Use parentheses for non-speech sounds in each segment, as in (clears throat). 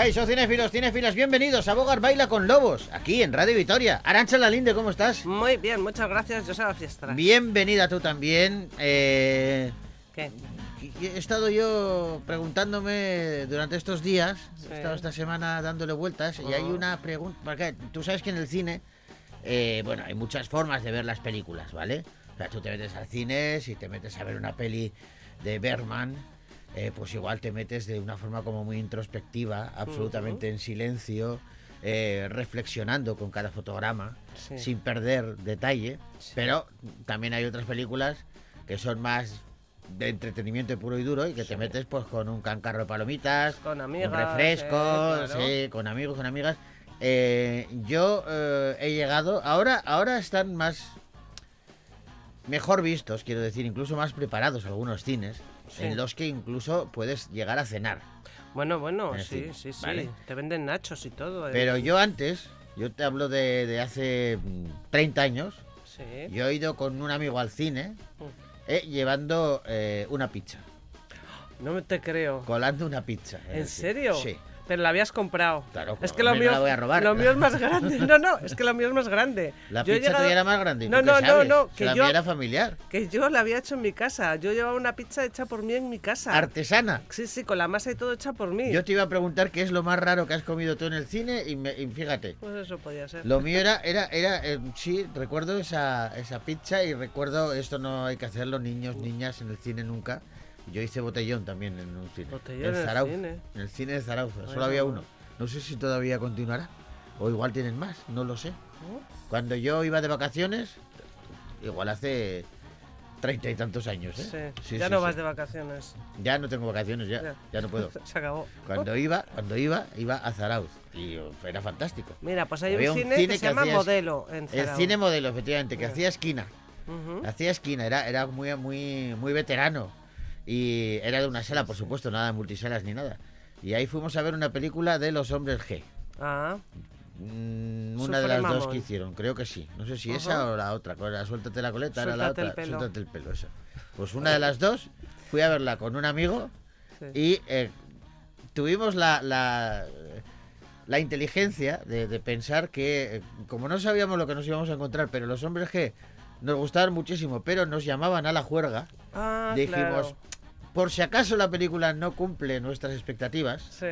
Caixo, cinéfilos, cinéfilas, bienvenidos a Bogar Baila con Lobos, aquí en Radio Vitoria. Arancha Lalinde, ¿cómo estás? Muy bien, muchas gracias, yo soy la fiesta. Bienvenida tú también. Eh, ¿Qué? He estado yo preguntándome durante estos días, he estado esta semana dándole vueltas y hay Ah. una pregunta, porque tú sabes que en el cine, eh, bueno, hay muchas formas de ver las películas, ¿vale? O sea, tú te metes al cine, si te metes a ver una peli de Bergman, eh, pues igual te metes de una forma como muy introspectiva, absolutamente en silencio, eh, reflexionando con cada fotograma, Sí. sin perder detalle, pero también hay otras películas que son más de entretenimiento puro y duro y que te metes pues con un cancarro de palomitas, Con amigas, un refresco, eh, claro. con amigos, con amigas. Yo he llegado, ahora, ahora están más mejor vistos, quiero decir, incluso más preparados algunos cines, Sí. en los que incluso puedes llegar a cenar. Bueno, bueno, En sí, sí, sí. vale. Te venden nachos y todo. eh. Pero yo antes, yo te hablo de, de hace mm, 30 años, Sí. yo he ido con un amigo al cine Mm. eh, llevando eh, una pizza, No me te creo. colando una pizza. ¿En decir, serio? Sí. Pero la habías comprado. Claro, Es pues, que lo mío, la voy a robar. lo mío es más grande. No, no, es que lo mío es más grande. La Yo pizza llegado- tuya era más grande. ¿y No, no, no, no, que la yo- mía era familiar. Que yo la había hecho en mi casa. Yo llevaba una pizza hecha por mí en mi casa. Artesana. Sí, sí, con la masa y todo hecha por mí. Yo te iba a preguntar qué es lo más raro que has comido tú en el cine y, me- y fíjate. Pues eso podía ser. Lo mío era, era, era eh, sí, recuerdo esa, esa pizza y recuerdo, esto no hay que hacerlo, niños, niñas, en el cine nunca. Yo hice botellón también en un cine. Botellón en el Zarauz, cine. En el cine de Zarauz, solo Bueno. había uno. No sé si todavía continuará. O igual tienen más, no lo sé. ¿No? Cuando yo iba de vacaciones, igual hace treinta y tantos años, ¿eh? Sí. Sí, ya sí, no vas de vacaciones. Ya no tengo vacaciones, ya, Ya. ya no puedo. (laughs) Se acabó. Cuando iba, cuando iba, iba a Zarauz y era fantástico. Mira, pues hay Había un un cine, que que se llama Modelo en El Zarauz. cine modelo, efectivamente, que hacía esquina. Hacía esquina, era, era muy, muy, muy veterano. Y era de una sala, por supuesto, nada de multisalas ni nada. Y ahí fuimos a ver una película de los hombres G. Ah, Mm, una de las dos que hicieron, creo que sí. No sé si Ajá. esa o la otra. la Suéltate la coleta, era la Suéltate el otra. pelo. Suéltate el pelo, esa. Pues una de las dos fui a verla con un amigo sí. y eh, tuvimos la, la, la inteligencia de, de pensar que, eh, como no sabíamos lo que nos íbamos a encontrar, pero los hombres que nos gustaban muchísimo, pero nos llamaban a la juerga, Ah, dijimos, claro. Por si acaso la película no cumple nuestras expectativas, Sí.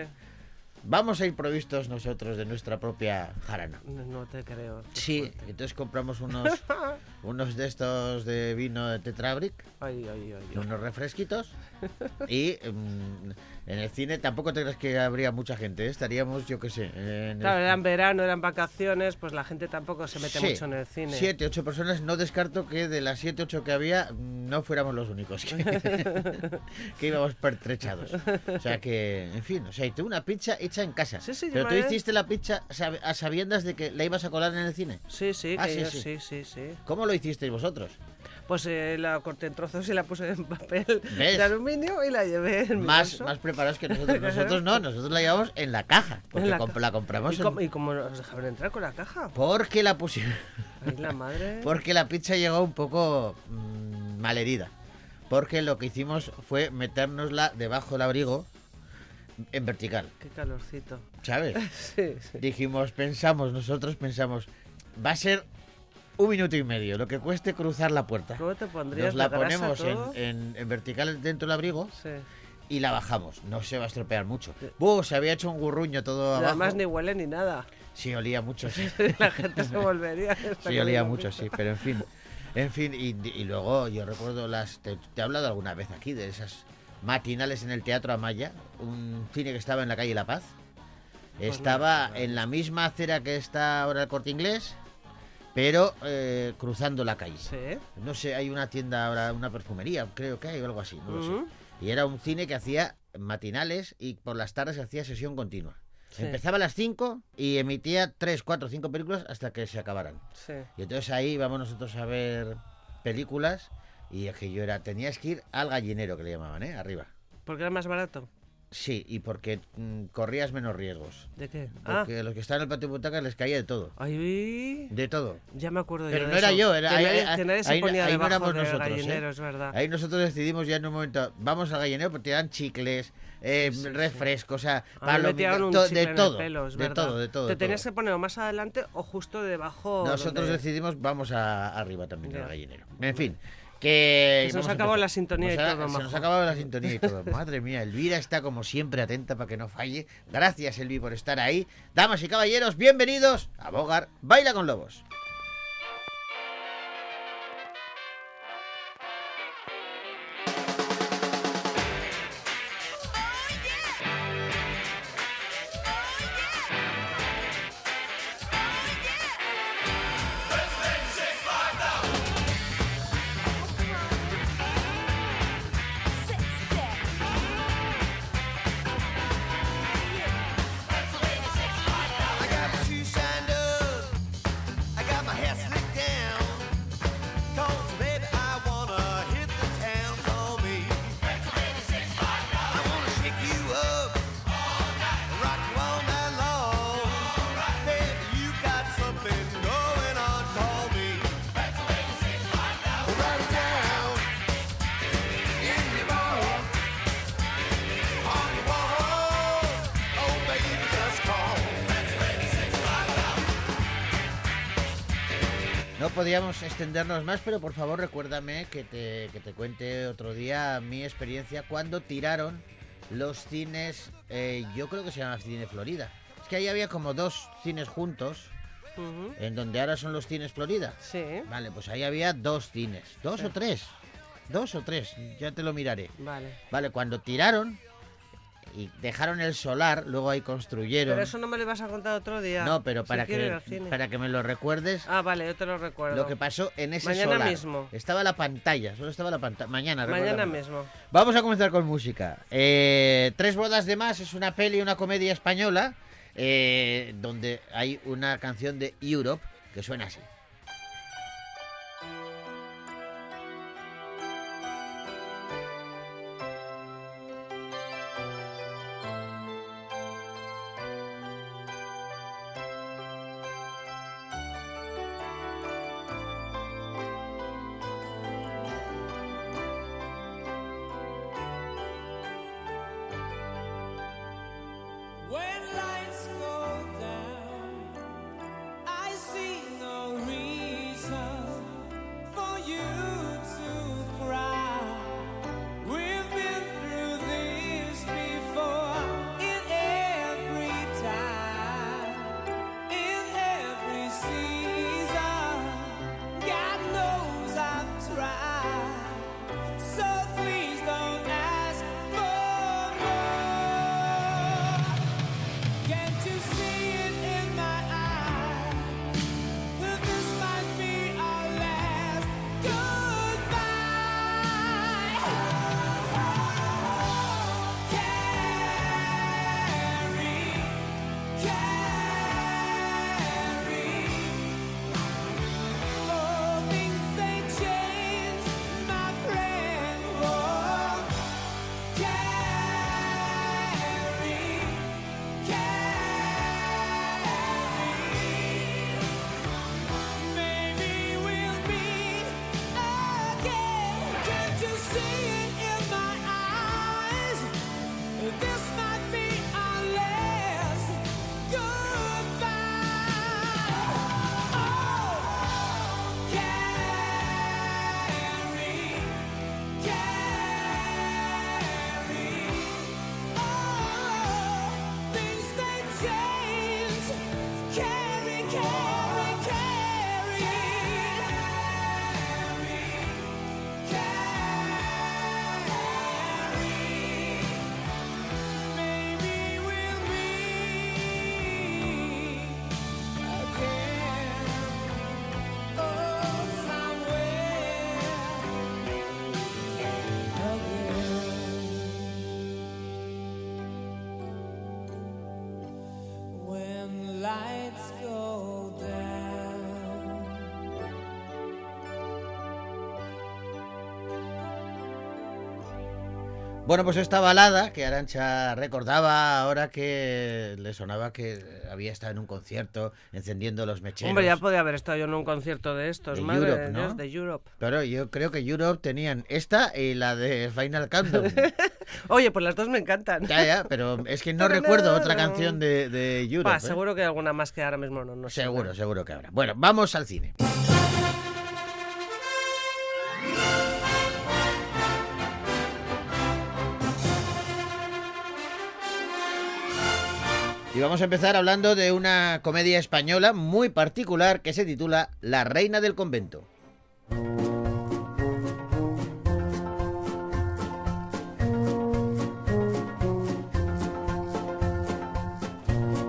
vamos a ir provistos nosotros de nuestra propia jarana. No, te creo. Sí, fuerte. entonces compramos unos, (laughs) unos de estos de vino de Tetrabric, Ay, ay, ay. ay. unos refresquitos y mm, en el cine tampoco te crees que habría mucha gente, ¿eh? estaríamos, yo qué sé, en el- Claro, eran verano, eran vacaciones, pues la gente tampoco se mete Sí, mucho en el cine. Siete, ocho personas, no descarto que de las siete, ocho que había, no fuéramos los únicos que, (laughs) que íbamos pertrechados. O sea que, en fin, o sea, y tú una pizza hecha en casa. Sí, sí, Pero tú hiciste la pizza sab- a sabiendas de que la ibas a colar en el cine. Sí, sí, Ah, que sí, yo- sí. sí, sí, sí. ¿Cómo lo hicisteis vosotros? Pues eh, la corté en trozos y la puse en papel ¿Ves? de aluminio y la llevé en mi Más, bolso. más preparados que nosotros. Nosotros no, nosotros la llevamos en la caja. Porque la comp- ca- la compramos ¿Y en- y cómo nos dejaron entrar con la caja? porque la pusimos. Ay, la madre. (laughs) Porque la pizza llegó un poco mm, malherida. Porque lo que hicimos fue metérnosla debajo del abrigo en vertical, Qué calorcito. ¿sabes? (laughs) Sí, sí. Dijimos, pensamos, nosotros pensamos, va a ser un minuto y medio, lo que cueste cruzar la puerta. ¿Cómo te pondrías Nos la ponemos en, todo? en- en vertical dentro del abrigo Sí. y la bajamos. No se va a estropear mucho. ¡Buh! Se había hecho un gurruño todo abajo. además ni huele ni nada. Sí, olía mucho, sí. (laughs) la gente se volvería. (laughs) Sí, olía mucho, sí, pero en fin. En fin, y, y luego yo recuerdo las. Te, te he hablado alguna vez aquí de esas matinales en el Teatro Amaya, un cine que estaba en la calle La Paz. Pues no, Estaba no, en la misma acera que está ahora el corte inglés, pero eh, cruzando la calle. Sí. No sé, hay una tienda ahora, una perfumería, creo que hay o algo así, no lo sé. Y era un cine que hacía matinales y por las tardes hacía sesión continua. Sí. Empezaba a las 5 y emitía 3, 4, 5 películas hasta que se acabaran. Sí. Y entonces ahí íbamos nosotros a ver películas y es que yo era, tenías que ir al gallinero que le llamaban, ¿eh? Arriba. Porque era más barato. Sí, y porque mm, corrías menos riesgos. ¿De qué? Ah, Porque a los que estaban en el patio de butacas les caía de todo. ay, De todo. ya me acuerdo Pero yo no de era eso. yo, era- que ahí- nadie, ahí- que nadie se ahí no- ponía ahí no debajo éramos del nosotros, ¿eh? es verdad. Ahí nosotros decidimos ya en un momento, vamos al gallinero, porque te dan chicles, eh, refrescos, o sea, un to- de todo, pelo, de verdad. todo, de todo. Te tenías que poner más adelante o justo debajo. Nosotros donde- decidimos, vamos a, arriba también del Ya. gallinero. En fin. Que se nos vamos a acabó empezar. la sintonía y Nos ha- todo, Se nos ha acabado la sintonía y todo. Madre mía, Elvira está como siempre atenta para que no falle. Gracias, Elvi, por estar ahí. Damas y caballeros, bienvenidos a Bogar Baila con Lobos. Podíamos extendernos más, pero por favor recuérdame que te, que te cuente otro día mi experiencia cuando tiraron los cines, eh, yo creo que se llama Cine Florida. Es que ahí había como dos cines juntos, Ujú, en donde ahora son los cines Florida. Sí, Vale, pues ahí había dos cines, dos Sí. o tres, dos o tres, ya te lo miraré. vale. Vale, cuando tiraron y dejaron el solar, luego ahí construyeron. Pero eso no me lo ibas a contar otro día. No, pero para que, para que me lo recuerdes, Ah, vale, yo te lo recuerdo. lo que pasó en ese Mañana solar. mismo. Estaba la pantalla, solo estaba la pantalla. Mañana, Mañana mismo. Vamos a comenzar con música. Eh, Tres bodas de más es una peli, una comedia española, eh, donde hay una canción de Europe que suena así. Bueno, pues esta balada que Arancha recordaba ahora que le sonaba que había estado en un concierto encendiendo los mecheros. Hombre, ya podía haber estado yo en un concierto de estos, De madre Europe, ¿no? De Europe. Pero yo creo que Europe tenían esta y la de Final Countdown. (laughs) Oye, pues las dos me encantan. ya, ya, pero es que no (laughs) recuerdo otra canción de, de Europe. Pa, ¿eh? seguro que hay alguna más que ahora mismo no, no sé. Seguro, seguro que habrá. Bueno, vamos al cine. Y vamos a empezar hablando de una comedia española muy particular que se titula La Reina del Convento.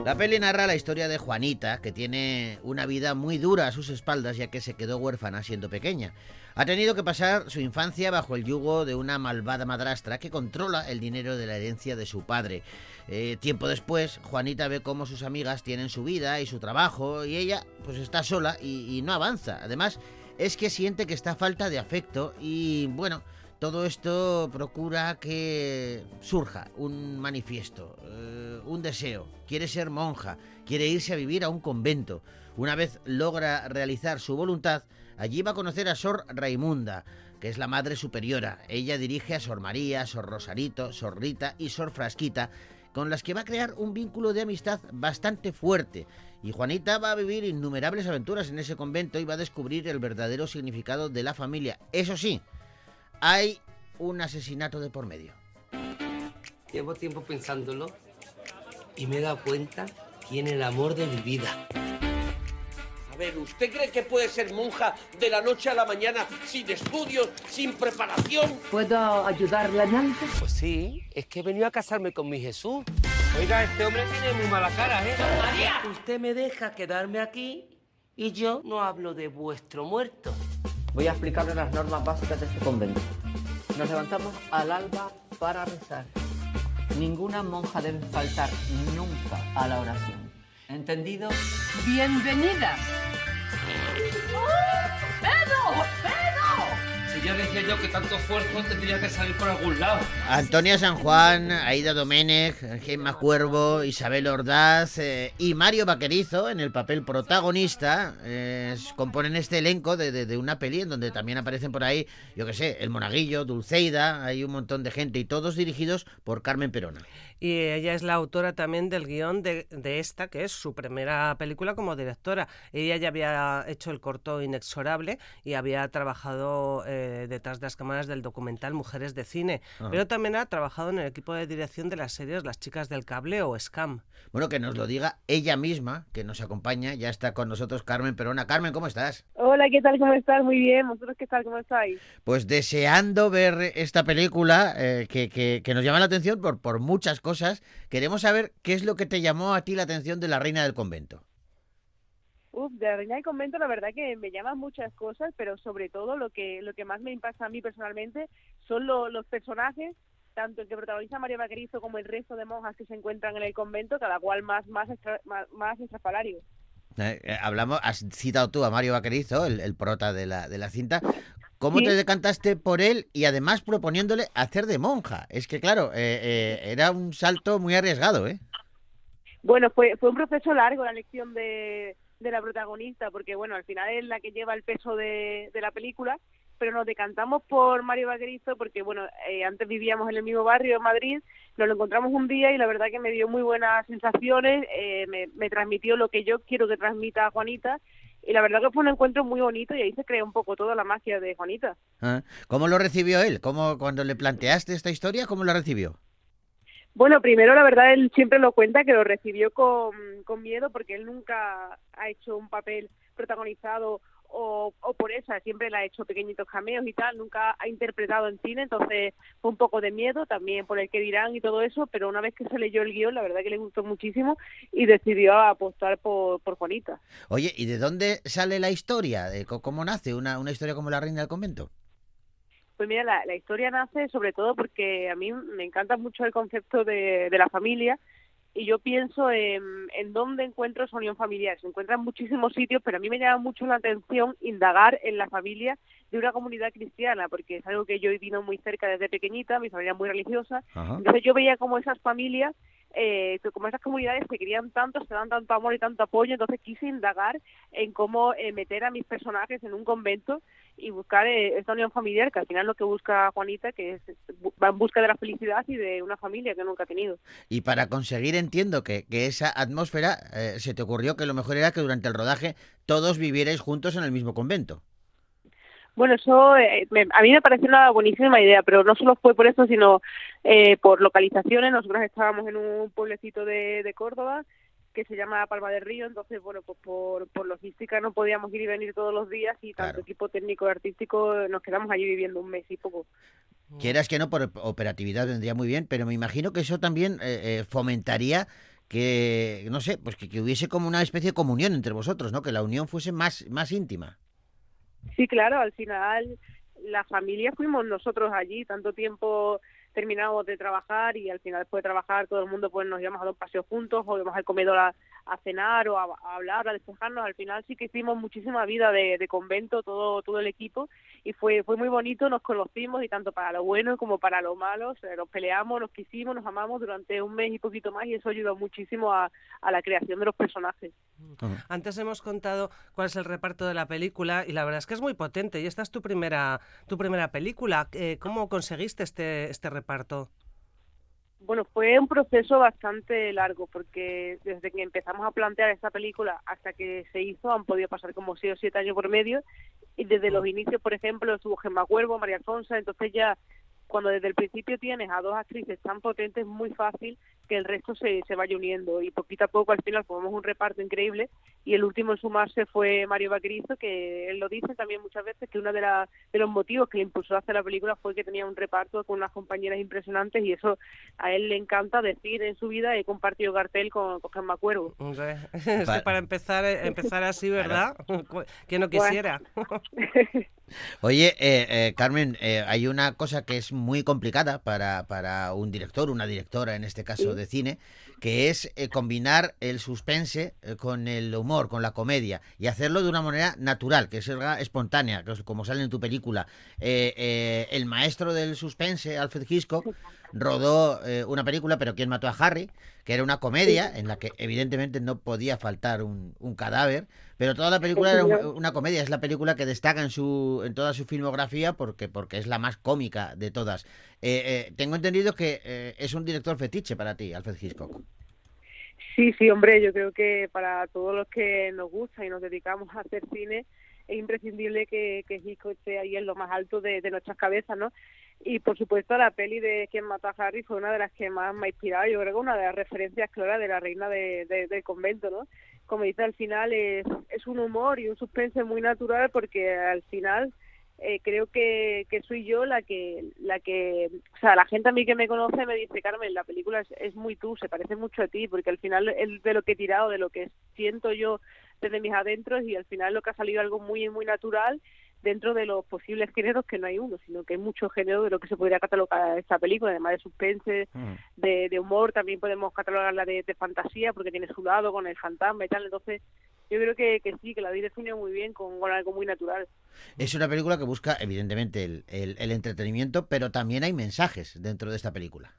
La peli narra la historia de Juanita, que tiene una vida muy dura a sus espaldas ya que se quedó huérfana siendo pequeña. Ha tenido que pasar su infancia bajo el yugo de una malvada madrastra que controla el dinero de la herencia de su padre. Eh, tiempo después, Juanita ve cómo sus amigas tienen su vida y su trabajo y ella pues está sola y, no avanza. Además, es que siente que está falta de afecto y bueno, todo esto procura que surja un manifiesto, eh, un deseo. Quiere ser monja, quiere irse a vivir a un convento. Una vez logra realizar su voluntad, allí va a conocer a Sor Raimunda, que es la madre superiora. Ella dirige a Sor María, Sor Rosarito, Sor Rita y Sor Frasquita, con las que va a crear un vínculo de amistad bastante fuerte. Y Juanita va a vivir innumerables aventuras en ese convento y va a descubrir el verdadero significado de la familia. Eso sí, hay un asesinato de por medio. Llevo tiempo pensándolo y me he dado cuenta quién el amor de mi vida. Ver, ¿usted cree que puede ser monja de la noche a la mañana sin estudios, sin preparación? ¿Puedo ayudarla en algo? Pues sí, es que he venido a casarme con mi Jesús. Oiga, este hombre tiene muy mala cara, ¿eh? Usted me deja quedarme aquí y yo no hablo de vuestro muerto. Voy a explicarle las normas básicas de este convento. Nos levantamos al alba para rezar. Ninguna monja debe faltar nunca a la oración. ¿Entendido? ¡Bienvenida! Si ya decía yo que tanto esfuerzo tendría que salir por algún lado. Antonia San Juan, Aida Domenech, Gemma Cuervo, Isabel Ordaz eh, y Mario Vaquerizo en el papel protagonista eh, componen este elenco de, de- de una peli en donde también aparecen por ahí, yo qué sé, El Monaguillo, Dulceida, hay un montón de gente y todos dirigidos por Carmen Perona. Y ella es la autora también del guion de, de esta, que es su primera película como directora. Ella ya había hecho el corto Inexorable y había trabajado eh, detrás de las cámaras del documental Mujeres de Cine. Pero también ha trabajado en el equipo de dirección de las series Las Chicas del Cable o Scam. Bueno, que nos lo diga ella misma, que nos acompaña, ya está con nosotros Carmen Perona. Carmen, ¿cómo estás? Hola, ¿qué tal? ¿Cómo estás? Muy bien. ¿Vosotros qué tal? ¿Cómo estáis? Pues deseando ver esta película eh, que, que- que nos llama la atención por, por muchas cosas, queremos saber qué es lo que te llamó a ti la atención de la Reina del Convento. Uf, de la Reina del Convento la verdad que me llaman muchas cosas, pero sobre todo lo que lo que más me impacta a mí personalmente son lo- los personajes, tanto el que protagoniza María Vaquerizo como el resto de monjas que se encuentran en el convento, cada cual más más extra- más, más. Eh, eh, hablamos, has citado tú a Mario Vaquerizo, el, el prota de la, de la cinta. ¿Cómo Sí. te decantaste por él y además proponiéndole hacer de monja? Es que, claro, eh, eh, era un salto muy arriesgado, ¿eh? Bueno, fue fue un proceso largo la elección de, de la protagonista, porque bueno, al final es la que lleva el peso de, de la película, pero nos decantamos por Mario Vaquerizo porque bueno, eh, antes vivíamos en el mismo barrio en Madrid, nos lo encontramos un día y la verdad que me dio muy buenas sensaciones, eh, me, me transmitió lo que yo quiero que transmita Juanita y la verdad que fue un encuentro muy bonito y ahí se creó un poco toda la magia de Juanita. Ah, ¿Cómo lo recibió él? ¿Cómo, cuando le planteaste esta historia, cómo lo recibió? Bueno, primero la verdad él siempre lo cuenta que lo recibió con, con miedo porque él nunca ha hecho un papel protagonizado o, o por esa, siempre le ha hecho pequeñitos cameos y tal, nunca ha interpretado en cine, entonces fue un poco de miedo también por el que dirán y todo eso, pero una vez que se leyó el guion, la verdad que le gustó muchísimo y decidió apostar por, por Juanita. Oye, ¿y de dónde sale la historia? ¿De co- ¿Cómo nace una, una historia como La Reina del Convento? Pues mira, la, la historia nace sobre todo porque a mí me encanta mucho el concepto de, de la familia y yo pienso en, en dónde encuentro esa unión familiar. Se encuentra en muchísimos sitios, pero a mí me llama mucho la atención indagar en la familia de una comunidad cristiana, porque es algo que yo he vivido muy cerca desde pequeñita, mi familia es muy religiosa, Ajá. entonces yo veía como esas familias, eh, como esas comunidades se querían tanto, se dan tanto amor y tanto apoyo, entonces quise indagar en cómo eh, meter a mis personajes en un convento y buscar eh, esta unión familiar, que al final lo que busca Juanita, que es va en busca de la felicidad y de una familia que nunca ha tenido. Y para conseguir, entiendo que, que esa atmósfera, eh, se te ocurrió que lo mejor era que durante el rodaje todos vivierais juntos en el mismo convento. Bueno, eso eh, me- a mí me pareció una buenísima idea, pero no solo fue por eso, sino eh, por localizaciones. Nosotros estábamos en un pueblecito de, de Córdoba que se llama Palma del Río, entonces, bueno, pues por, por logística no podíamos ir y venir todos los días y tanto Claro. equipo técnico y artístico eh, nos quedamos allí viviendo un mes y poco. Quieras que no, por operatividad vendría muy bien, pero me imagino que eso también eh, eh, fomentaría que, no sé, pues que, que hubiese como una especie de comunión entre vosotros, ¿no? Que la unión fuese más, más íntima. Sí, claro, al final la familia fuimos nosotros allí, tanto tiempo terminamos de trabajar y al final después de trabajar todo el mundo pues nos íbamos a dar un paseo juntos o íbamos al comedor a, a cenar o a, a hablar, a despejarnos. Al final sí que hicimos muchísima vida de, de convento todo todo el equipo y fue fue muy bonito, nos conocimos y tanto para lo bueno como para lo malo, o sea, nos peleamos, nos quisimos, nos amamos durante un mes y poquito más y eso ayudó muchísimo a, a la creación de los personajes. Antes hemos contado cuál es el reparto de la película y la verdad es que es muy potente. Y esta es tu primera, tu primera película. Eh, ¿Cómo conseguiste este, este reparto? Bueno, fue un proceso bastante largo porque desde que empezamos a plantear esta película hasta que se hizo han podido pasar como seis o siete años por medio. Y desde los inicios, por ejemplo, estuvo Gemma Cuervo, María Alfonso, entonces ya cuando desde el principio tienes a dos actrices tan potentes es muy fácil que el resto se, se vaya uniendo y poquito a poco al final formamos un reparto increíble y el último en sumarse fue Mario Vaquerizo que él lo dice también muchas veces que uno de, la- de los motivos que le impulsó a hacer la película fue que tenía un reparto con unas compañeras impresionantes y eso a él le encanta decir en su vida he compartido cartel con, con Gemma Cuervo Hombre, (laughs) es que Pa- para empezar, eh, empezar así, ¿verdad? (laughs) Que no quisiera. (laughs) Oye, eh, eh, Carmen, eh, hay una cosa que es muy complicada para, para un director, una directora en este caso. De cine, que es eh, combinar el suspense eh, con el humor, con la comedia, y hacerlo de una manera natural, que sea espontánea, que como sale en tu película. Eh, eh, el maestro del suspense, Alfred Hitchcock, rodó eh, una película, pero ¿quién mató a Harry? Que era una comedia en la que evidentemente no podía faltar un, un cadáver, pero toda la película era un- una comedia, es la película que destaca en su en toda su filmografía porque porque es la más cómica de todas. Eh, eh, tengo entendido que eh, es un director fetiche para ti, Alfred Hitchcock. Sí, sí, hombre, yo creo que para todos los que nos gusta y nos dedicamos a hacer cine es imprescindible que, que Hitchcock esté ahí en lo más alto de, de nuestras cabezas, ¿no? Y por supuesto la peli de Quien mató a Harry fue una de las que más me ha inspirado, yo creo que una de las referencias claras de la reina de, de- del convento, ¿no? Como dice al final, es, es un humor y un suspense muy natural porque al final eh, creo que, que soy yo la que la que o sea la gente a mí que me conoce me dice Carmen la película es, es muy tú se parece mucho a ti porque al final es de lo que he tirado de lo que siento yo desde mis adentros y al final lo que ha salido algo muy muy natural dentro de los posibles géneros que no hay uno sino que hay muchos géneros de lo que se podría catalogar esta película además de suspense de, de humor también podemos catalogarla de, de fantasía porque tiene su lado con el fantasma y tal entonces yo creo que, que sí que la vi definido muy bien con, con algo muy natural Es una película que busca evidentemente el, el- el entretenimiento, pero también hay mensajes dentro de esta película.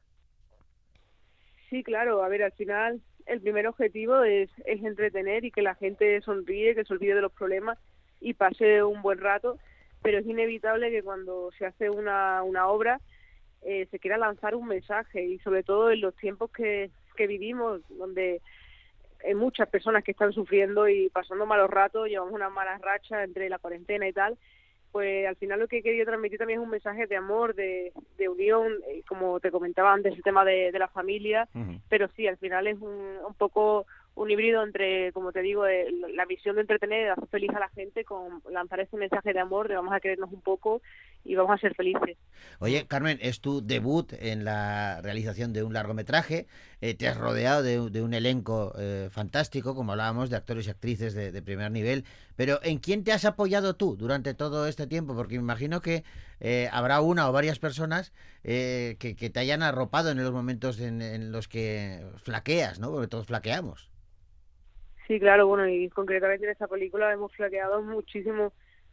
Sí, claro. A ver, al final el primer objetivo es, es entretener y que la gente sonríe, que se olvide de los problemas y pase un buen rato. Pero es inevitable que cuando se hace una, una obra eh, se quiera lanzar un mensaje y sobre todo en los tiempos que, que vivimos, donde hay muchas personas que están sufriendo y pasando malos ratos, llevamos unas malas rachas entre la cuarentena y tal, pues al final lo que he querido transmitir también es un mensaje de amor, de, de unión, eh, como te comentaba antes, el tema de, de la familia, pero sí, al final es un, un poco un híbrido entre, como te digo, eh, la misión de entretener, de hacer feliz a la gente con lanzar ese mensaje de amor, de vamos a querernos un poco y vamos a ser felices. Oye, Carmen, es tu debut en la realización de un largometraje. Eh, te has rodeado de, un elenco eh, fantástico, como hablábamos, de actores y actrices de, primer nivel. Pero ¿en quién te has apoyado tú durante todo este tiempo? Porque me imagino que eh, habrá una o varias personas eh, que, que te hayan arropado en los momentos en, en los que flaqueas, ¿no? Porque todos flaqueamos. Sí, claro, bueno, y concretamente en esta película hemos flaqueado muchísimos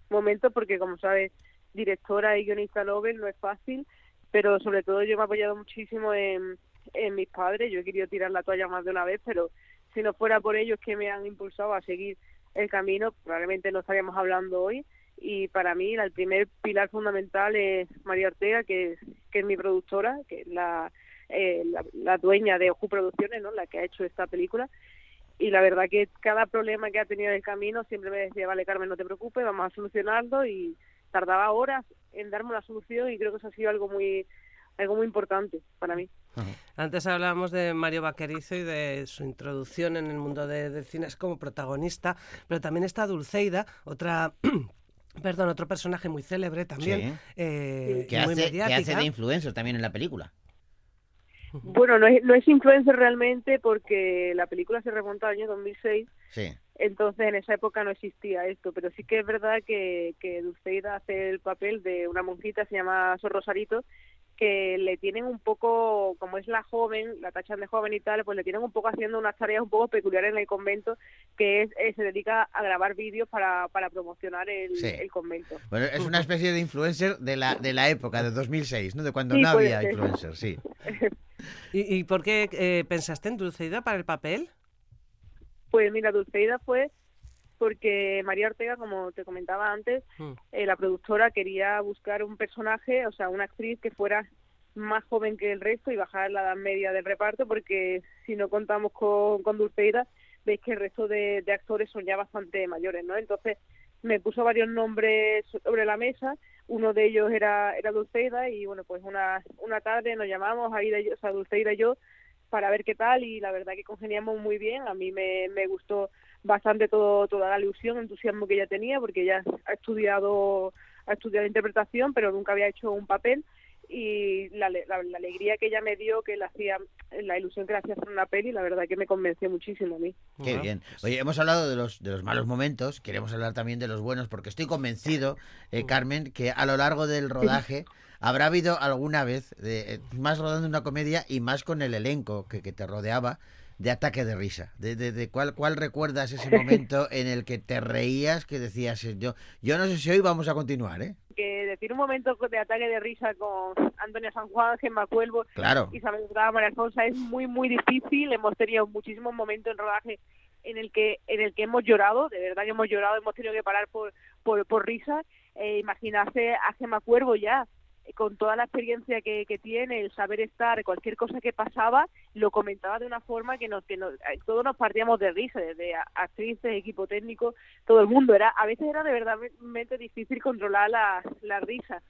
momentos porque, como sabes, directora y guionista Nobel no es fácil, pero sobre todo yo me he apoyado muchísimo en, en mis padres. Yo he querido tirar la toalla más de una vez, pero si no fuera por ellos que me han impulsado a seguir el camino, probablemente no estaríamos hablando hoy. Y para mí el primer pilar fundamental es María Ortega, que es, que es mi productora, que es la, eh, la, dueña de Oju Producciones, ¿no? la que ha hecho esta película y la verdad que cada problema que ha tenido en el camino siempre me decía, vale Carmen, no te preocupes, vamos a solucionarlo y tardaba horas en darme una solución y creo que eso ha sido algo muy algo muy importante para mí. Antes hablábamos de Mario Vaquerizo y de su introducción en el mundo de- del cine como protagonista, pero también está Dulceida, otra... (clears throat) Perdón, otro personaje muy célebre también, Sí. eh, Que muy hace, que hace de influencer también en la película. Bueno, no es, no es influencer realmente porque la película se remonta al año 2006, Sí. entonces en esa época no existía esto, pero sí que es verdad que, que Dulceida hace el papel de una monjita, se llama Sor Rosarito, que le tienen un poco, como es la joven, la tachan de joven y tal, pues le tienen un poco haciendo unas tareas un poco peculiares en el convento, que es eh, se dedica a grabar vídeos para, para promocionar el, Sí. el convento. Bueno, es una especie de influencer de la, de la época, de 2006, ¿no? De cuando Sí, no había ser. influencer, sí. (laughs) ¿Y, y por qué eh, pensaste en Dulceida para el papel? Pues mira, Dulceida fue porque María Ortega, como te comentaba antes, Mm. eh, la productora quería buscar un personaje, o sea, una actriz que fuera más joven que el resto y bajar la edad media del reparto, porque si no contamos con, con Dulceida, veis que el resto de, de actores son ya bastante mayores, ¿no? Entonces me puso varios nombres sobre la mesa, uno de ellos era, era Dulceida y bueno, pues una, una tarde nos llamamos, Aida y yo, o sea, Dulceida y yo, para ver qué tal y la verdad que congeniamos muy bien, a mí me, me gustó bastante todo, toda la ilusión, entusiasmo que ella tenía, porque ella ha estudiado, ha estudiado interpretación, pero nunca había hecho un papel y la, la, la alegría que ella me dio, que le hacía, la ilusión que le hacía hacer una peli, la verdad que me convenció muchísimo a mí. Qué bien. Oye, hemos hablado de los, de los malos momentos, queremos hablar también de los buenos, porque estoy convencido, eh, Carmen, que a lo largo del rodaje (laughs) habrá habido alguna vez, de, eh, más rodando una comedia y más con el elenco que, que te rodeaba, de ataque de risa. De, de, de cuál, ¿Cuál recuerdas ese (laughs) momento en el que te reías, que decías, eh, yo, yo no sé si hoy vamos a continuar, ¿eh? Que decir un momento de ataque de risa con Antonio San Juan, Gemma Cuervo Claro. Isabel Estrada, María Alfonso es muy muy difícil hemos tenido muchísimos momentos en rodaje en el que en el que hemos llorado de verdad que hemos llorado hemos tenido que parar por por, por risa eh, imaginarse a Gemma Cuervo ya con toda la experiencia que, que tiene el saber estar cualquier cosa que pasaba lo comentaba de una forma que nos que nos, eh, todos nos partíamos de risa desde actrices equipo técnico todo el mundo era a veces era de verdadmente difícil controlar la, la risa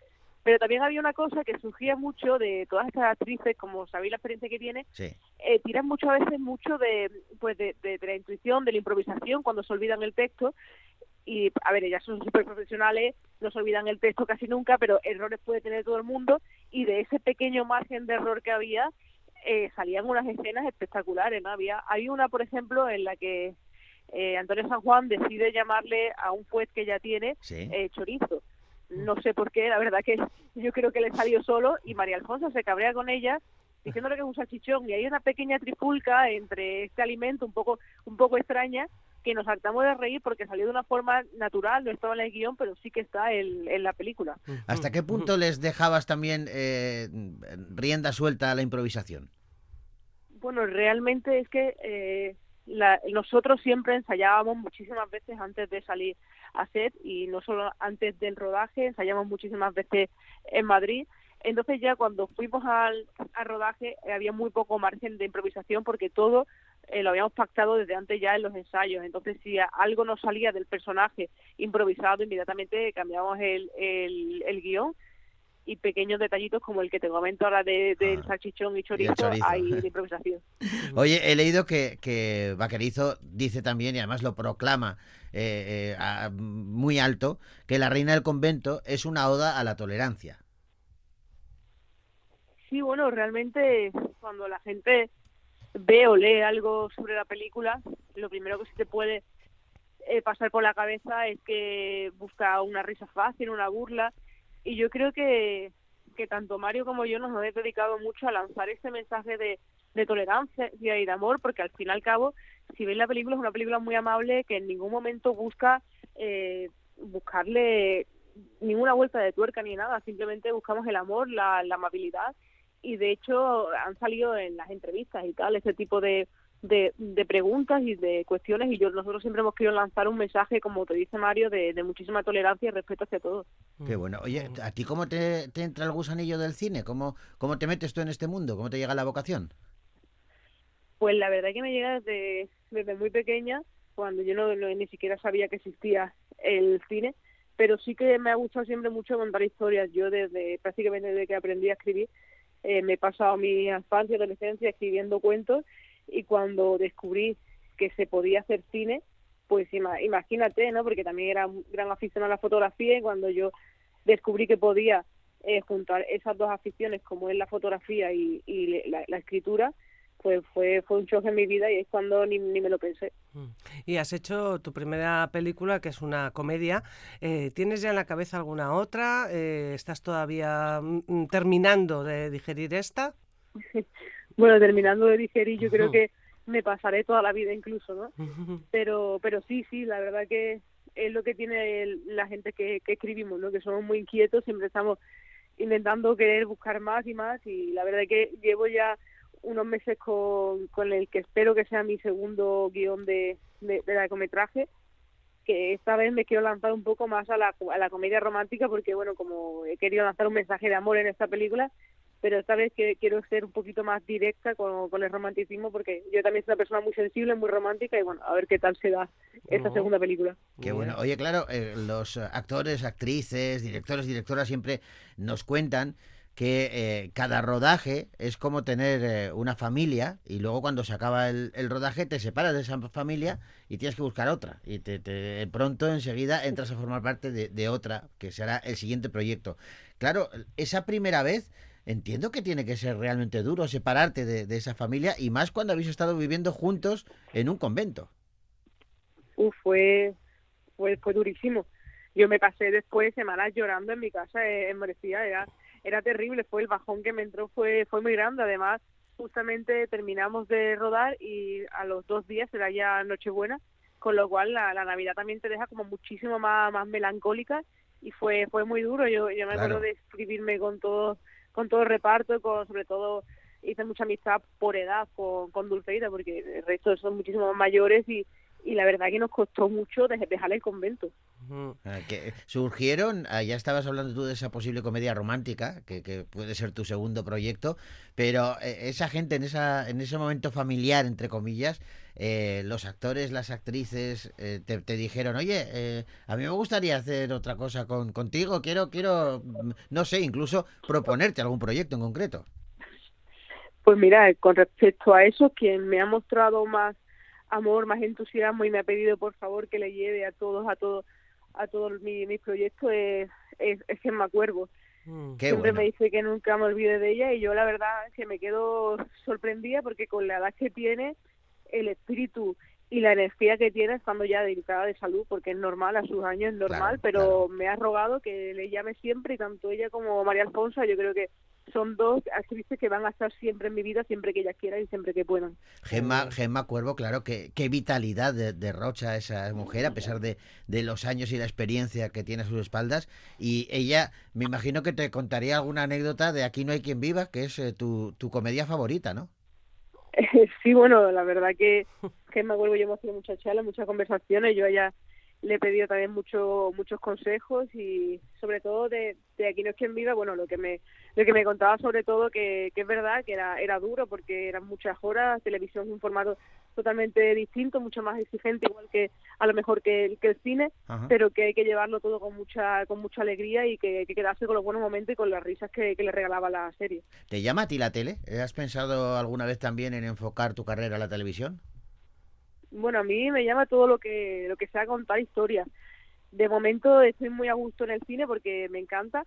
pero también había una cosa que surgía mucho de todas estas actrices, como sabéis la experiencia que tiene, Sí. eh, tiran muchas veces mucho de, pues de, de- de la intuición, de la improvisación cuando se olvidan el texto. Y, a ver, ellas son súper profesionales, no se olvidan el texto casi nunca, pero errores puede tener todo el mundo. Y de ese pequeño margen de error que había, eh, salían unas escenas espectaculares. ¿no? Había, hay una, por ejemplo, en la que eh, Antonio San Juan decide llamarle a un juez que ya tiene Sí. eh, chorizo. No sé por qué, la verdad que (laughs) yo creo que le salió solo y María Alfonso se cabrea con ella diciéndole que es un salchichón y hay una pequeña trifulca entre este alimento un poco un poco extraña que nos hartamos de reír porque salió de una forma natural, no estaba en el guion, pero sí que está en, en la película. ¿Hasta qué punto les dejabas también eh, rienda suelta a la improvisación? Bueno, realmente es que eh, la- nosotros siempre ensayábamos muchísimas veces antes de salir a set y no solo antes del rodaje, ensayamos muchísimas veces en Madrid. Entonces ya cuando fuimos al, al rodaje eh, había muy poco margen de improvisación porque todo eh, lo habíamos pactado desde antes ya en los ensayos. Entonces si algo no salía del personaje improvisado, inmediatamente cambiábamos el, el, el guion y pequeños detallitos como el que te comento ahora de, del Ah, salchichón y chorizo, chorizo. hay de (laughs) improvisación. Oye, he leído que, que Vaquerizo dice también, y además lo proclama eh, eh, a- muy alto, que La Reina del Convento es una oda a la tolerancia. Sí, bueno, realmente cuando la gente ve o lee algo sobre la película, lo primero que se te puede eh, pasar por la cabeza es que busca una risa fácil, una burla. Y yo creo que, que tanto Mario como yo nos hemos dedicado mucho a lanzar ese mensaje de, de tolerancia y de amor, porque al fin y al cabo, si veis la película, es una película muy amable que en ningún momento busca eh, buscarle ninguna vuelta de tuerca ni nada, simplemente buscamos el amor, la amabilidad y de hecho han salido en las entrevistas y tal ese tipo de, de, de preguntas y de cuestiones y yo nosotros siempre hemos querido lanzar un mensaje, como te dice Mario, de, de muchísima tolerancia y respeto hacia todos. Qué bueno. Oye, ¿a ti cómo te, te entra el gusanillo del cine? ¿Cómo, ¿Cómo te metes tú en este mundo? ¿Cómo te llega la vocación? Pues la verdad que me llega desde, desde muy pequeña, cuando yo no, no- ni siquiera sabía que existía el cine, pero sí que me ha gustado siempre mucho contar historias. Yo desde prácticamente desde que aprendí a escribir, eh, me he pasado mi infancia y adolescencia escribiendo cuentos y cuando descubrí que se podía hacer cine, pues ima- imagínate, ¿no? Porque también era un gran aficionado a la fotografía y cuando yo descubrí que podía eh, juntar esas dos aficiones como es la fotografía y, la, la escritura, pues fue, fue un choque en mi vida y es cuando ni, ni me lo pensé. Y has hecho tu primera película, que es una comedia. Eh, ¿Tienes ya en la cabeza alguna otra? Eh, ¿Estás todavía mm, mm, terminando de digerir esta? (laughs) Bueno, terminando de digerir, yo creo que me pasaré toda la vida incluso, ¿no? Pero, pero sí, sí, la verdad que es lo que tiene el- la gente que, que escribimos, ¿no? Que somos muy inquietos, siempre estamos intentando querer buscar más y más y la verdad que llevo ya unos meses con, con el que espero que sea mi segundo guion de, de, de largometraje que esta vez me quiero lanzar un poco más a la, a la comedia romántica porque bueno como he querido lanzar un mensaje de amor en esta película pero esta vez que quiero ser un poquito más directa con, con el romanticismo porque yo también soy una persona muy sensible, muy romántica y bueno, a ver qué tal se da esta segunda película. Qué bueno. Oye, claro, eh, los actores, actrices, directores, directoras siempre nos cuentan que eh, cada rodaje es como tener eh, una familia y luego cuando se acaba el, el rodaje te separas de esa familia y tienes que buscar otra y te, te- pronto enseguida entras a formar parte de, de otra que será el siguiente proyecto. Claro, esa primera vez entiendo que tiene que ser realmente duro separarte de, de esa familia y más cuando habéis estado viviendo juntos en un convento. Uf, fue, fue, fue durísimo. Yo me pasé después semanas llorando en mi casa eh, en Brescia, era, era terrible, fue el bajón que me entró, fue, fue muy grande. Además, justamente terminamos de rodar y a los dos días era ya Nochebuena, con lo cual la, la Navidad también te deja como muchísimo más, más melancólica y fue, fue muy duro. Yo, yo me Claro. acuerdo de escribirme con todo, con todo el reparto, con sobre todo hice mucha amistad por edad con, con Dulceida, porque el resto son muchísimo más mayores y, y la verdad que nos costó mucho de- dejar el convento. Ah, que surgieron, ah, ya estabas hablando tú de esa posible comedia romántica, que, que puede ser tu segundo proyecto, pero eh, esa gente en, esa, en ese momento familiar, entre comillas, eh, los actores, las actrices eh, te, te dijeron, oye, eh, a mí me gustaría hacer otra cosa con, contigo, quiero, quiero, mm, no sé, incluso proponerte algún proyecto en concreto. Pues mira, con respecto a eso, quien me ha mostrado más amor, más entusiasmo y me ha pedido por favor que le lleve a todos, a todos, a todos mi- mis proyectos es, es, es Gemma Cuervo. Qué Siempre bueno. me dice que nunca me olvide de ella y yo la verdad es que me quedo sorprendida porque con la edad que tiene, el espíritu y la energía que tiene estando ya delicada de salud, porque es normal, a sus años es normal, Claro, pero me ha rogado que le llame siempre y tanto ella como María Alfonso, yo creo que son dos actrices que van a estar siempre en mi vida, siempre que ellas quieran y siempre que puedan. Gemma, Gemma Cuervo, claro, que qué vitalidad de- derrocha esa mujer a pesar de, de los años y la experiencia que tiene a sus espaldas. Y ella, me imagino que te contaría alguna anécdota de Aquí no hay quien viva, que es eh, tu, tu comedia favorita, ¿no? (laughs) sí, bueno, la verdad que, me acuerdo yo hemos tenido muchas charlas, muchas conversaciones, yo a ella le he pedido también mucho, muchos consejos y sobre todo de, de Aquí no es quien viva, bueno, lo que me lo que me contaba sobre todo que, que es verdad que era, era duro porque eran muchas horas, televisión es un formato totalmente distinto, mucho más exigente, igual que a lo mejor que, el- que el cine, Ajá. pero que hay que llevarlo todo con mucha con mucha alegría y que quedarse con los buenos momentos y con las risas que, que le regalaba la serie. ¿Te llama a ti la tele? ¿Has pensado alguna vez también en enfocar tu carrera a la televisión? Bueno, a mí me llama todo lo que lo que sea contar historias. De momento estoy muy a gusto en el cine porque me encanta,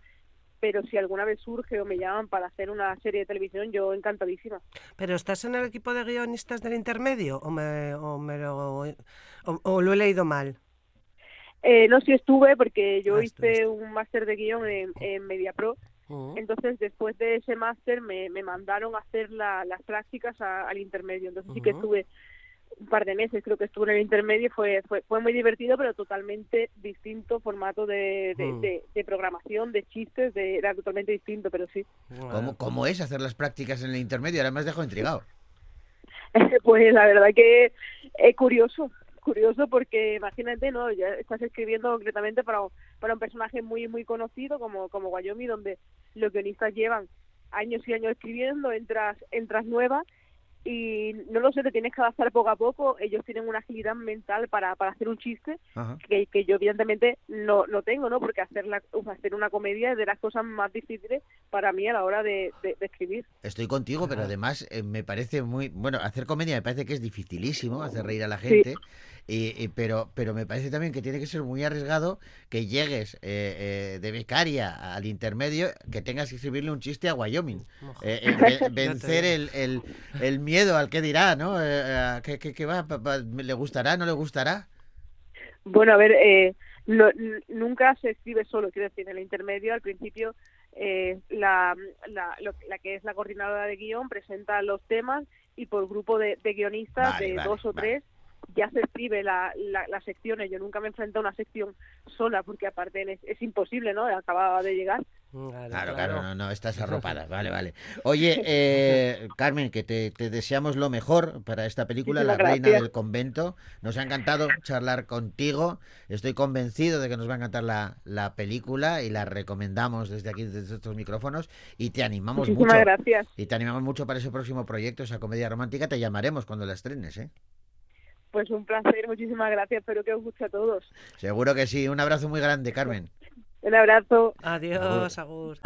pero si alguna vez surge o me llaman para hacer una serie de televisión, yo encantadísima. ¿Pero estás en el equipo de guionistas del intermedio o, me, o, me lo, o- o lo he leído mal? Eh, no, sí estuve porque yo Ah, hice un máster de guion en, en MediaPro, Mm. entonces después de ese máster me, me mandaron a hacer la- las prácticas a- al intermedio, entonces sí que Ujú. estuve un par de meses, creo que estuve en el intermedio, fue fue, fue muy divertido, pero totalmente distinto formato de, de, Mm. de- de programación, de chistes, de, era totalmente distinto, pero sí. ¿Cómo, ¿Cómo es hacer las prácticas en el intermedio? Ahora me has dejado intrigado. (laughs) pues la verdad que es curioso, curioso porque imagínate, ¿no? Ya estás escribiendo concretamente para, un- para un personaje muy muy conocido como, como Wyoming, donde los guionistas llevan años y años escribiendo, entras, entras nueva y no lo sé, te tienes que adaptar poco a poco, ellos tienen una agilidad mental para, para hacer un chiste que, que yo evidentemente no, no tengo, ¿no? Porque hacer, la, o sea, hacer una comedia es de las cosas más difíciles para mí a la hora de, de- de escribir. Estoy contigo, pero además eh, me parece muy... Bueno, hacer comedia me parece que es dificilísimo, hacer reír a la gente, y- y- pero, pero me parece también que tiene que ser muy arriesgado que llegues eh, eh, de becaria al intermedio, que tengas que escribirle un chiste a Wyoming. Eh, eh, (laughs) ve- vencer el, el, el miedo al que dirá, ¿no? Eh, eh, ¿qué, qué- qué va? Pa- pa- ¿Le gustará? ¿No le gustará? Bueno, a ver, eh, n- nunca se escribe solo, quiero decir, en el intermedio al principio eh, la, la, lo- la que es la coordinadora de guion presenta los temas y por grupo de, de guionistas Vale, de vale, dos o vale. tres ya se escribe la, la, las secciones. Yo nunca me enfrenté a una sección sola porque aparte es, es imposible, ¿no? Acababa de llegar. Claro, claro, no, no, estás arropada. (laughs) Vale, vale. Oye, eh, Carmen, que te, te deseamos lo mejor para esta película, La Reina gracias. del Convento. Nos ha encantado charlar contigo. Estoy convencido de que nos va a encantar la, la película y la recomendamos desde aquí, desde estos micrófonos. Y te animamos Muchísimas mucho. gracias. Y te animamos mucho para ese próximo proyecto, esa comedia romántica. Te llamaremos cuando la estrenes, ¿eh? Pues un placer, muchísimas gracias. Espero que os guste a todos. Seguro que sí. Un abrazo muy grande, Carmen. Un abrazo. Adiós, Agur.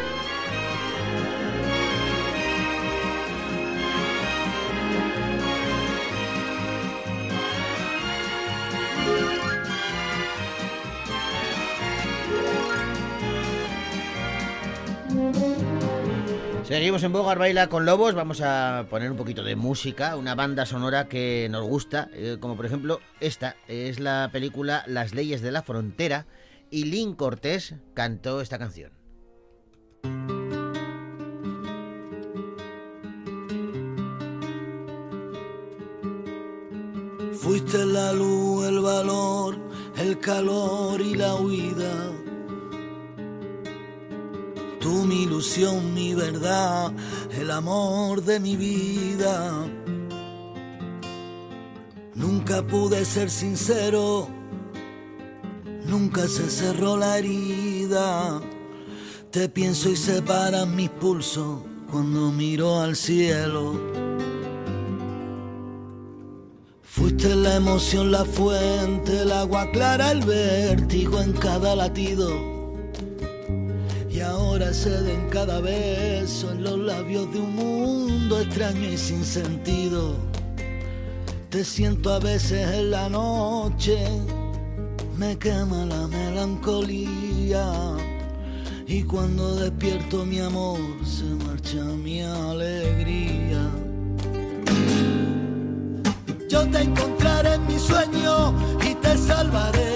Seguimos en Bogar Baila con Lobos. Vamos a poner un poquito de música, una banda sonora que nos gusta, eh, como por ejemplo esta. Es la película Las leyes de la frontera y Lynn Cortés cantó esta canción. Fuiste la luz, el valor, el calor y la huida. Mi ilusión, mi verdad, el amor de mi vida. Nunca pude ser sincero, nunca se cerró la herida. Te pienso y separan mis pulsos cuando miro al cielo. Fuiste la emoción, la fuente, el agua clara, el vértigo en cada latido. Ahora cede en cada beso, en los labios de un mundo extraño y sin sentido. Te siento a veces en la noche, me quema la melancolía. Y cuando despierto mi amor, se marcha mi alegría. Yo te encontraré en mi sueño y te salvaré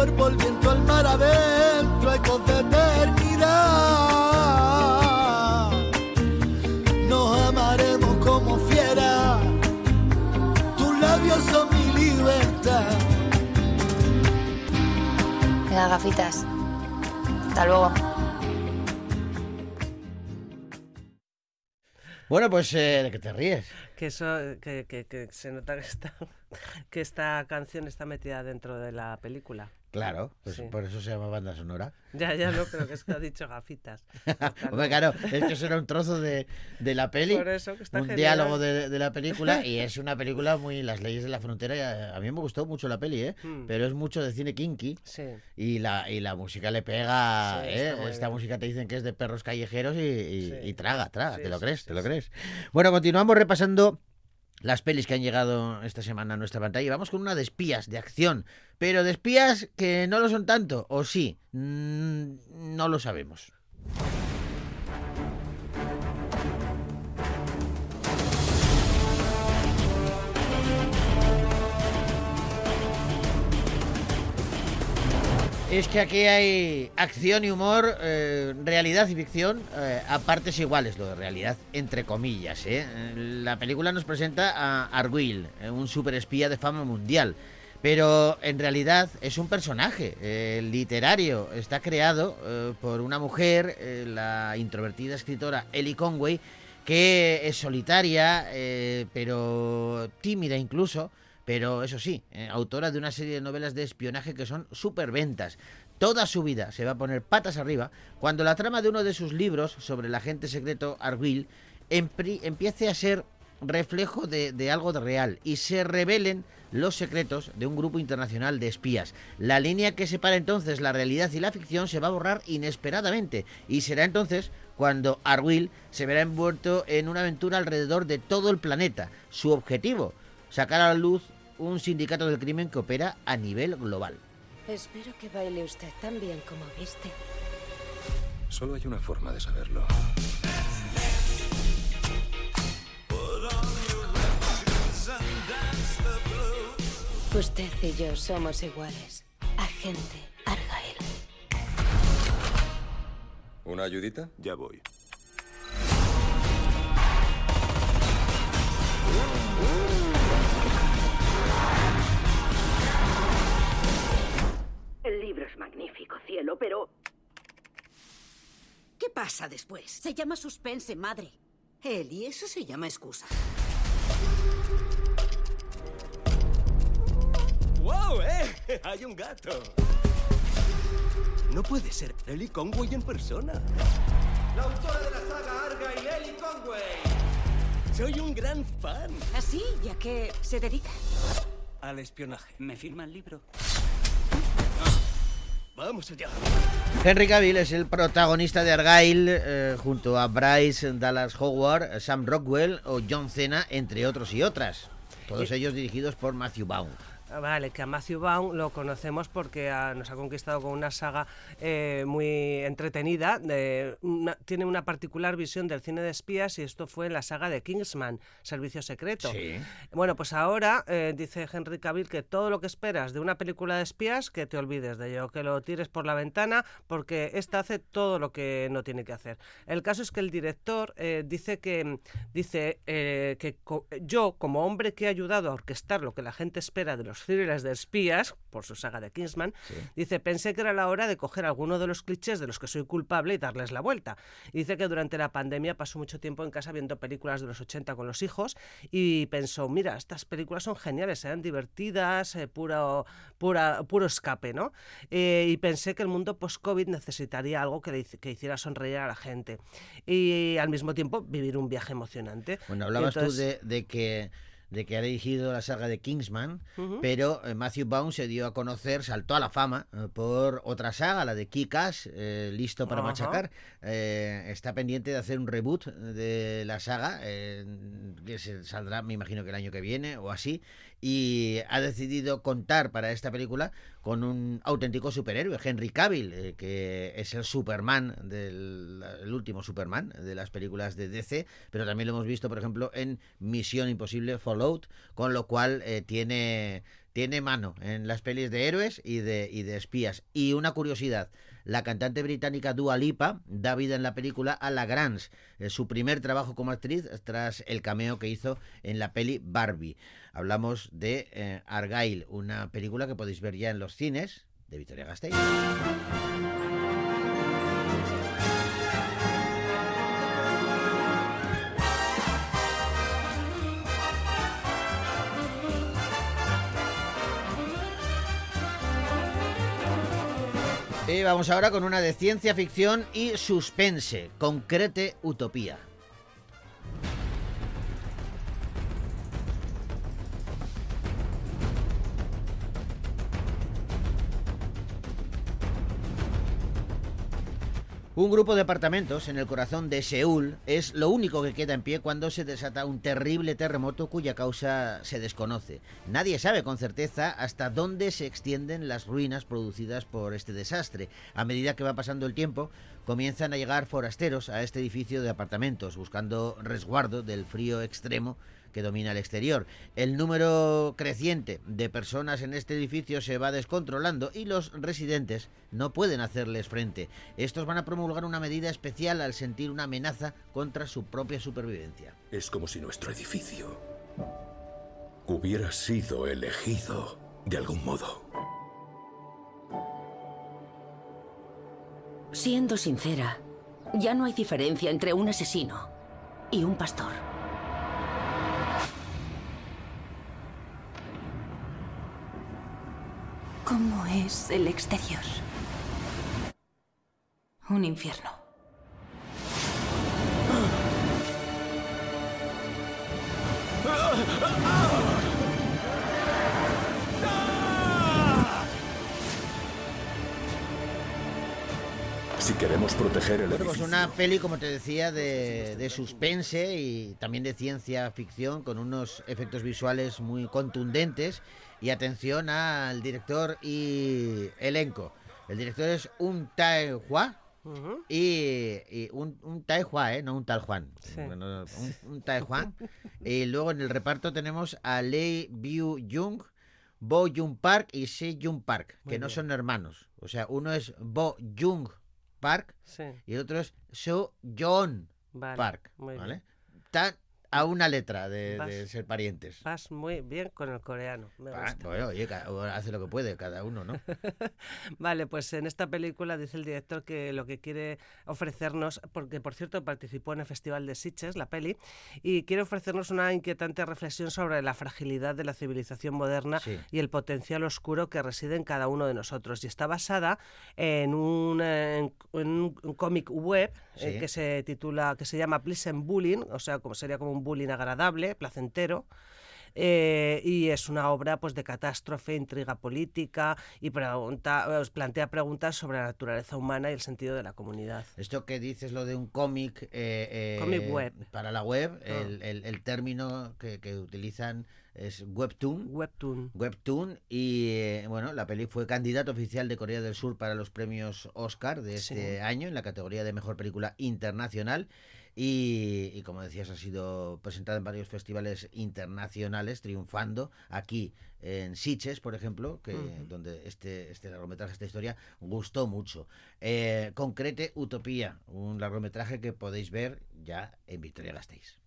cuerpo, el viento, el mar adentro, ecos de eternidad. Nos amaremos como fiera. Tus labios son mi libertad. Venga, gafitas. Hasta luego. Bueno, pues eh, ¿de qué te ríes? Que eso, que, que- que se nota que esta, (laughs) que esta canción está metida dentro de la película. Claro, pues Sí. por eso se llama banda sonora. Ya, ya no, pero (laughs) que es que ha dicho gafitas. (laughs) Hombre, claro, es que eso era un trozo de, de la peli, Por eso que está un genial. diálogo de, de la película (laughs) y es una película muy las leyes de la frontera. y A, a mí me gustó mucho la peli, ¿eh? Hmm. pero es mucho de cine kinky Sí. y la y la música le pega. Sí, ¿eh? Esta bien. música te dicen que es de perros callejeros y, y- traga, traga. ¿Te lo crees? ¿Te lo crees? Bueno, continuamos repasando las pelis que han llegado esta semana a nuestra pantalla. Vamos con una de espías, de acción. Pero de espías que no lo son tanto, o sí, Mm, no lo sabemos. Es que aquí hay acción y humor, eh, realidad y ficción eh, a partes iguales, lo de realidad, entre comillas. ¿eh? La película nos presenta a Arguil, eh, un superespía de fama mundial, pero en realidad es un personaje literario. Está creado por una mujer, la introvertida escritora Ellie Conway, que es solitaria, pero tímida incluso, pero eso sí, eh, autora de una serie de novelas de espionaje que son superventas. Toda su vida se va a poner patas arriba cuando la trama de uno de sus libros sobre el agente secreto empri- empiece a ser reflejo de, de algo real y se revelen los secretos de un grupo internacional de espías. La línea que separa entonces la realidad y la ficción se va a borrar inesperadamente y será entonces cuando Arguil se verá envuelto en una aventura alrededor de todo el planeta. Su objetivo, sacar a la luz un sindicato del crimen que opera a nivel global. Espero que baile usted tan bien como viste. Solo hay una forma de saberlo. Usted y yo somos iguales. Agente Argyle. ¿Una ayudita? Ya voy. El libro es magnífico, cielo, pero ¿Qué pasa después? Se llama suspense, madre. Eli, eso se llama excusa. ¡Wow, eh! (laughs) Hay un gato. No puede ser Ellie Conway en persona. La autora de la saga Argyle, Ellie Conway. Soy un gran fan. ¿Así? ¿Y a qué se dedica? Al espionaje. ¿Me firma el libro? Vamos allá. Henry Cavill es el protagonista de Argyle eh, junto a Bryce Dallas Howard, Sam Rockwell o John Cena, entre otros y otras. Todos ellos dirigidos por Matthew Vaughn. Vale, que a Matthew Vaughn lo conocemos porque ah, nos ha conquistado con una saga eh, muy entretenida. de una- tiene una particular visión del cine de espías y esto fue en la saga de Kingsman, Servicio Secreto. Sí. Bueno, pues ahora eh, dice Henry Cavill que todo lo que esperas de una película de espías, que te olvides de ello, que lo tires por la ventana porque esta hace todo lo que no tiene que hacer. El caso es que el director eh, dice que dice que co- yo como hombre que ha ayudado a orquestar lo que la gente espera de los thrillers de espías por su saga de Kingsman, dice pensé que era la hora de coger alguno de los clichés de los que soy culpable y darles la vuelta. Y dice que durante la pandemia pasó mucho tiempo en casa viendo películas de los 80 con los hijos y pensó, mira, estas películas son geniales, eran divertidas, eh, puro, pura, puro escape, ¿no? Eh, y pensé que el mundo post-COVID necesitaría algo que, le que hiciera sonreír a la gente y al mismo tiempo vivir un viaje emocionante. Bueno, hablabas Entonces- tú de, de que de que ha dirigido la saga de Kingsman, pero eh, Matthew Vaughn se dio a conocer, saltó a la fama eh, por otra saga, la de Kick-Ass, eh, listo para machacar. Eh, está pendiente de hacer un reboot de la saga, eh, que se saldrá, me imagino que el año que viene o así, y ha decidido contar para esta película con un auténtico superhéroe, Henry Cavill, que es el Superman del el último Superman de las películas de DC, pero también lo hemos visto, por ejemplo, en Misión Imposible Con lo cual eh, tiene tiene mano en las pelis de héroes y de, y de espías. Y una curiosidad, la cantante británica Dua Lipa da vida en la película a La Grange, eh, su primer trabajo como actriz tras el cameo que hizo en la peli Barbie. Hablamos de eh, Argyle, una película que podéis ver ya en los cines de Victoria Gasteiz. Vamos ahora con una de ciencia ficción y suspense, concrete utopía. Un grupo de apartamentos en el corazón de Seúl es lo único que queda en pie cuando se desata un terrible terremoto cuya causa se desconoce. Nadie sabe con certeza hasta dónde se extienden las ruinas producidas por este desastre. A medida que va pasando el tiempo, comienzan a llegar forasteros a este edificio de apartamentos buscando resguardo del frío extremo que domina el exterior. El número creciente de personas en este edificio se va descontrolando y los residentes no pueden hacerles frente. Estos van a promulgar una medida especial al sentir una amenaza contra su propia supervivencia. Es como si nuestro edificio hubiera sido elegido de algún modo. Siendo sincera, ya no hay diferencia entre un asesino y un pastor. ¿Cómo es el exterior? Un infierno. Si queremos proteger el Bueno, pues edificio, una peli, como te decía, de, de suspense y también de ciencia ficción, con unos efectos visuales muy contundentes. Y atención al director y elenco. El director es un Tae Hua. Y, y un, un Tae Hua, ¿eh? no un tal Juan. Bueno, un, un Tae Hua. (laughs) y luego en el reparto tenemos a Lee Byu Jung, Bo Jung Park y Se Jung Park, que no son hermanos. O sea, uno es Bo Jung Park Sí. y el otro es So John Vale, Park. ¿vale? A una letra de, de Vas- ser parientes. Vas muy bien con el coreano. Me Ah, gusta. bueno, oye, hace lo que puede cada uno, ¿no? (laughs) Vale, pues en esta película dice el director que lo que quiere ofrecernos, porque por cierto participó en el Festival de Sitges, la peli, y quiere ofrecernos una inquietante reflexión sobre la fragilidad de la civilización moderna Sí. y el potencial oscuro que reside en cada uno de nosotros. Y está basada en un, eh, en, en un cómic web eh, Sí. que se titula, que se llama Pleasant Bullying, o sea, como sería como un bullying agradable, placentero. Eh, y es una obra pues de catástrofe, intriga política y pregunta, os plantea preguntas sobre la naturaleza humana y el sentido de la comunidad. Esto que dices, lo de un cómic. eh, eh, web. Para la web, Ah. el, el- el término que, que utilizan es webtoon. Webtoon. Webtoon. Y eh, bueno, la peli fue candidato oficial de Corea del Sur para los premios Oscar de este Sí. año en la categoría de mejor película internacional. Y, y como decías, ha sido presentada en varios festivales internacionales, triunfando aquí en Sitges, por ejemplo, que donde este, este largometraje, esta historia, gustó mucho. Eh, Concrete Utopía, un largometraje que podéis ver ya en Victoria Gasteiz.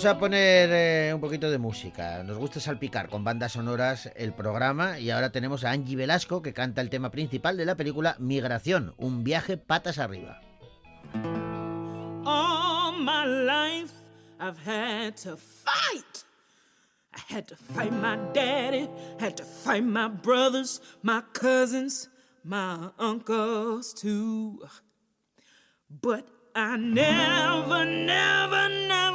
Vamos a poner eh, un poquito de música. Nos gusta salpicar con bandas sonoras el programa y ahora tenemos a Angie Velasco que canta el tema principal de la película Migración, un viaje patas arriba. But I never, never, never,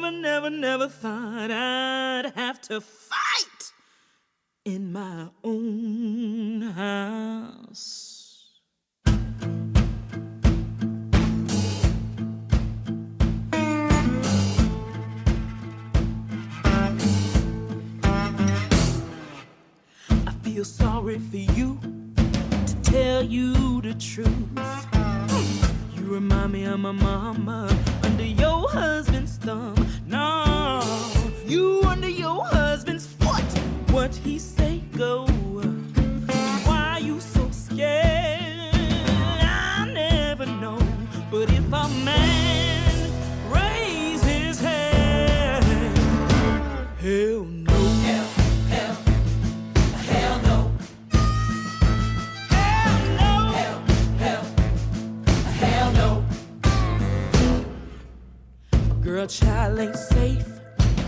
never, never, never thought I'd have to fight in my own house. I feel sorry for you to tell you the truth. You remind me of my mama under your husband's thumb. No, you under your husband's foot. What he say go? Girl, child ain't safe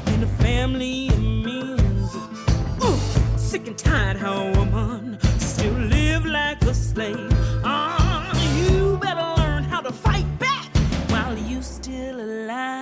in the family it means. Ooh, sick and tired how a woman still live like a slave. Ah, you better learn how to fight back while you still alive.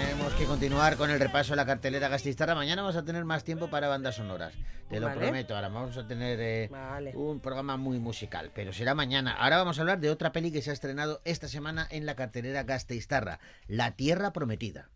continuar con el repaso de la cartelera Gastistarra. Mañana vamos a tener más tiempo para bandas sonoras, te lo Vale. prometo. Ahora vamos a tener eh, Vale. un programa muy musical, pero será mañana. Ahora vamos a hablar de otra peli que se ha estrenado esta semana en la cartelera Gasteiztarra, La Tierra Prometida.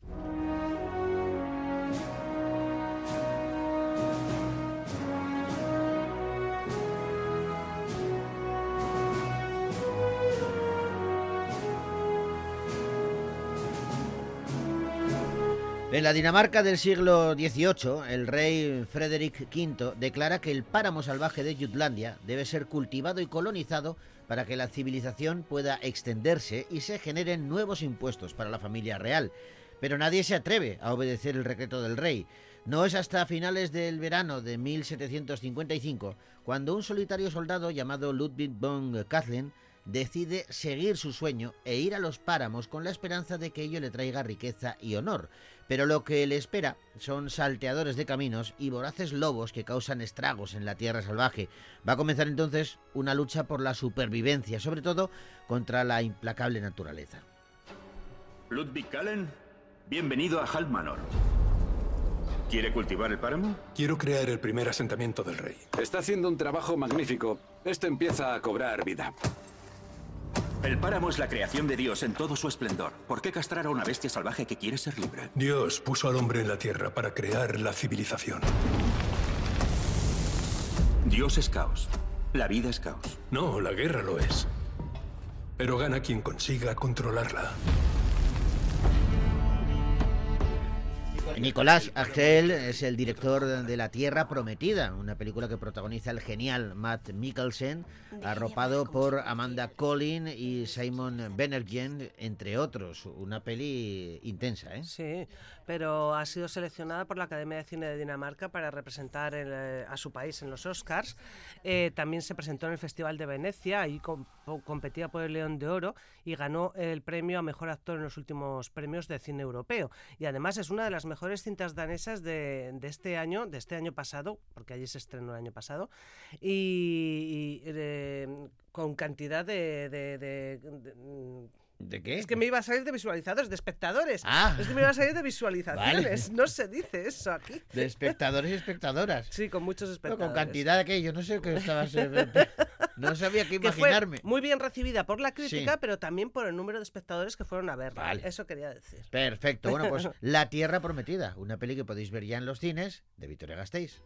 En la Dinamarca del siglo XVIII, el rey Frederick V declara que el páramo salvaje de Jutlandia debe ser cultivado y colonizado para que la civilización pueda extenderse y se generen nuevos impuestos para la familia real. Pero nadie se atreve a obedecer el decreto del rey. No es hasta finales del verano de 1755 cuando un solitario soldado llamado Ludwig von Kathleen decide seguir su sueño e ir a los páramos con la esperanza de que ello le traiga riqueza y honor. Pero lo que le espera son salteadores de caminos y voraces lobos que causan estragos en la tierra salvaje. Va a comenzar entonces una lucha por la supervivencia, sobre todo contra la implacable naturaleza. Ludwig Kallen, bienvenido a Hal Manor. ¿Quiere cultivar el páramo? Quiero crear el primer asentamiento del rey. Está haciendo un trabajo magnífico. Esto empieza a cobrar vida. El páramo es la creación de Dios en todo su esplendor. ¿Por qué castrar a una bestia salvaje que quiere ser libre? Dios puso al hombre en la tierra para crear la civilización. Dios es caos. La vida es caos. No, la guerra lo es. Pero gana quien consiga controlarla. Nicolás Axel es el director de La Tierra Prometida, una película que protagoniza el genial Matt Mikkelsen, arropado por Amanda Collin y Simon Benergen, entre otros. Una peli intensa, ¿eh? Sí, pero ha sido seleccionada por la Academia de Cine de Dinamarca para representar el, eh, a su país en los Oscars. Eh, también se presentó en el Festival de Venecia y com- competía por el León de Oro y ganó el premio a Mejor Actor en los últimos premios de cine europeo. Y además es una de las mejores cintas danesas de, este año, de este año pasado, porque allí se estrenó el año pasado, y, eh, con cantidad de- de- de ¿De qué? es que me iba a salir de visualizadores, de espectadores. Ah. Es que me iba a salir de visualizaciones. Vale. No se dice eso aquí. De espectadores y espectadoras. Sí, con muchos No, espectadores. con cantidad de que yo no sé qué estabas... (laughs) no sabía qué Que fue imaginarme. muy bien recibida por la crítica, Sí. pero también por el número de espectadores que fueron a verla. Vale. Eso quería decir. Perfecto. Bueno, pues (laughs) La Tierra Prometida, una peli que podéis ver ya en los cines de Victoria Gasteiz.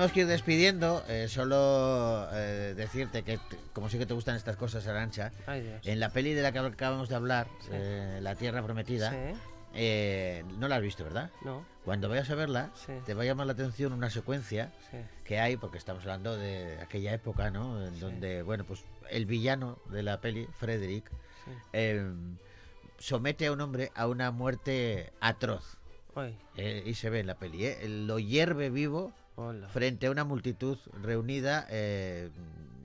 Tenemos que ir despidiendo. eh, solo eh, decirte que, como sí que te gustan estas cosas, Arancha, en la peli de la que acabamos de hablar, eh, La Tierra Prometida, Sí. eh, no la has visto, ¿verdad? No. Cuando vayas a verla, Sí. te va a llamar la atención una secuencia Sí. que hay, porque estamos hablando de aquella época, ¿no? En donde, bueno, pues el villano de la peli, Frederick, Sí. eh, somete a un hombre a una muerte atroz. Eh, y se ve en la peli, ¿eh? Lo hierve vivo Hola. frente a una multitud reunida eh,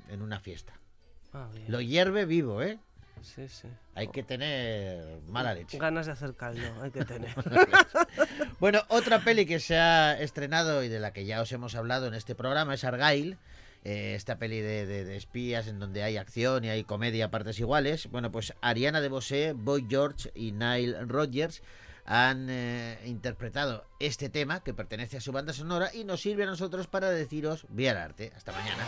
en una fiesta. Ah. Lo hierve vivo, ¿eh? Sí, sí. Hay que tener mala leche. Ganas de hacer caldo, hay que tener. (laughs) Bueno, otra peli que se ha estrenado y de la que ya os hemos hablado en este programa es Argyle. eh, esta peli de, de- de espías en donde hay acción y hay comedia a partes iguales. Bueno, pues Ariana DeBose, Boy George y Nile Rodgers han eh, interpretado este tema que pertenece a su banda sonora y nos sirve a nosotros para deciros vía arte. Hasta mañana.